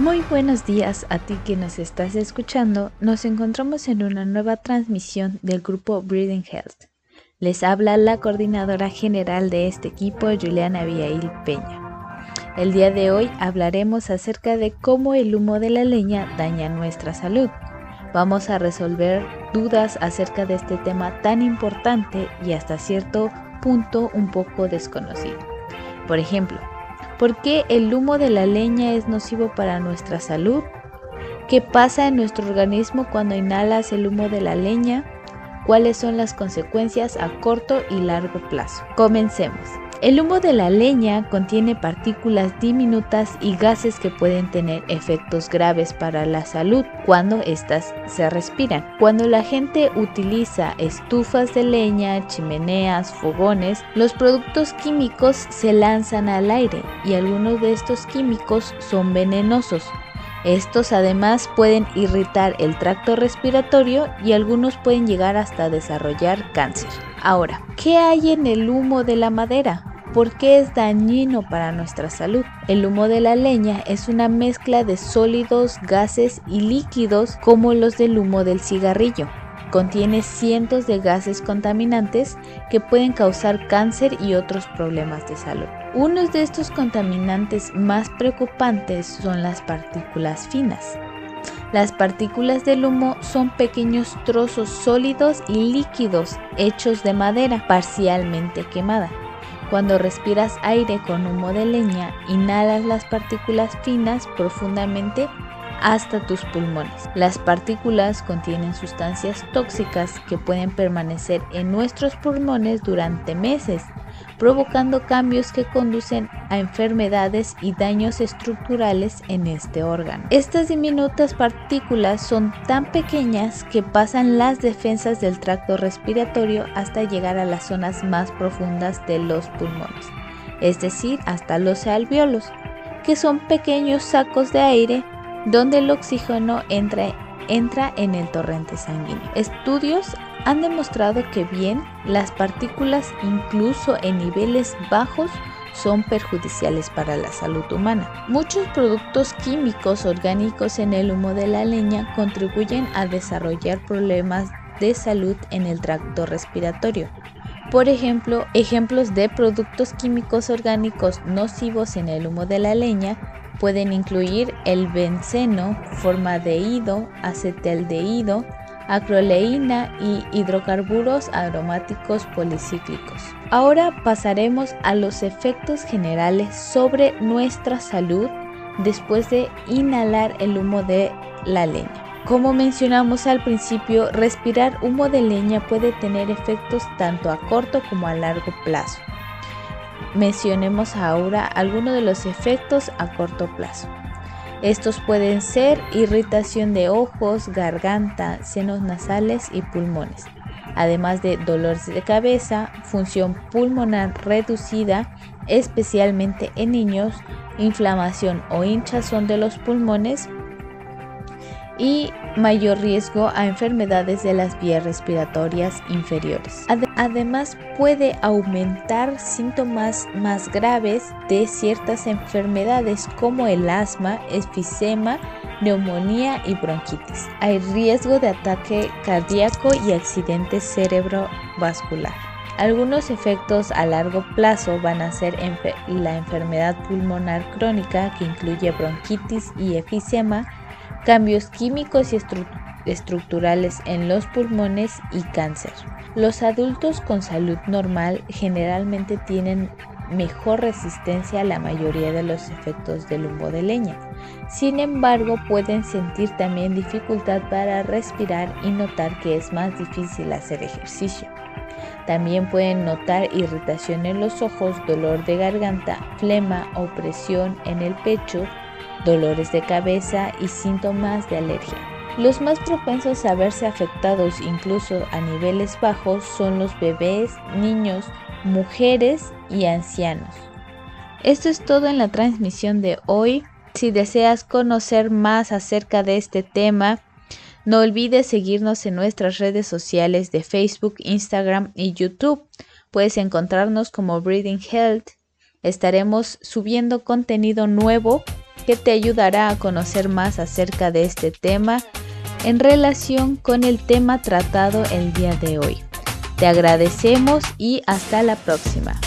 Muy buenos días a ti que nos estás escuchando. Nos encontramos en una nueva transmisión del grupo Breathing Health. Les habla la coordinadora general de este equipo, Juliana Abigail Peña. El día de hoy hablaremos acerca de cómo el humo de la leña daña nuestra salud. Vamos a resolver dudas acerca de este tema tan importante y hasta cierto punto un poco desconocido. Por ejemplo, ¿Por qué el humo de la leña es nocivo para nuestra salud? ¿Qué pasa en nuestro organismo cuando inhalas el humo de la leña? ¿Cuáles son las consecuencias a corto y largo plazo? Comencemos. El humo de la leña contiene partículas diminutas y gases que pueden tener efectos graves para la salud cuando éstas se respiran. Cuando la gente utiliza estufas de leña, chimeneas, fogones, los productos químicos se lanzan al aire y algunos de estos químicos son venenosos. Estos además pueden irritar el tracto respiratorio y algunos pueden llegar hasta desarrollar cáncer. Ahora, ¿qué hay en el humo de la madera? ¿Por qué es dañino para nuestra salud? El humo de la leña es una mezcla de sólidos, gases y líquidos como los del humo del cigarrillo. Contiene cientos de gases contaminantes que pueden causar cáncer y otros problemas de salud. Unos de estos contaminantes más preocupantes son las partículas finas. Las partículas del humo son pequeños trozos sólidos y líquidos hechos de madera parcialmente quemada. Cuando respiras aire con humo de leña, inhalas las partículas finas profundamente hasta tus pulmones. Las partículas contienen sustancias tóxicas que pueden permanecer en nuestros pulmones durante meses provocando cambios que conducen a enfermedades y daños estructurales en este órgano. Estas diminutas partículas son tan pequeñas que pasan las defensas del tracto respiratorio hasta llegar a las zonas más profundas de los pulmones, es decir, hasta los alveolos, que son pequeños sacos de aire donde el oxígeno entra, entra en el torrente sanguíneo. Estudios han demostrado que bien las partículas incluso en niveles bajos son perjudiciales para la salud humana. Muchos productos químicos orgánicos en el humo de la leña contribuyen a desarrollar problemas de salud en el tracto respiratorio. Por ejemplo, ejemplos de productos químicos orgánicos nocivos en el humo de la leña pueden incluir el benceno, formaldehído, acetaldehído, acroleína y hidrocarburos aromáticos policíclicos. Ahora pasaremos a los efectos generales sobre nuestra salud después de inhalar el humo de la leña. Como mencionamos al principio, respirar humo de leña puede tener efectos tanto a corto como a largo plazo. Mencionemos ahora algunos de los efectos a corto plazo. Estos pueden ser irritación de ojos, garganta, senos nasales y pulmones, además de dolores de cabeza, función pulmonar reducida, especialmente en niños, inflamación o hinchazón de los pulmones, y mayor riesgo a enfermedades de las vías respiratorias inferiores. Además puede aumentar síntomas más graves de ciertas enfermedades como el asma, efisema, neumonía y bronquitis. Hay riesgo de ataque cardíaco y accidente cerebrovascular. Algunos efectos a largo plazo van a ser la enfermedad pulmonar crónica que incluye bronquitis y efisema, cambios químicos y estructurales en los pulmones y cáncer. Los adultos con salud normal generalmente tienen mejor resistencia a la mayoría de los efectos del humo de leña. Sin embargo, pueden sentir también dificultad para respirar y notar que es más difícil hacer ejercicio. También pueden notar irritación en los ojos, dolor de garganta, flema, opresión en el pecho, dolores de cabeza y síntomas de alergia. Los más propensos a verse afectados incluso a niveles bajos son los bebés, niños, mujeres y ancianos. Esto es todo en la transmisión de hoy. Si deseas conocer más acerca de este tema, no olvides seguirnos en nuestras redes sociales de Facebook, Instagram y YouTube. Puedes encontrarnos como Breathing Health. Estaremos subiendo contenido nuevo que te ayudará a conocer más acerca de este tema en relación con el tema tratado el día de hoy. Te agradecemos y hasta la próxima.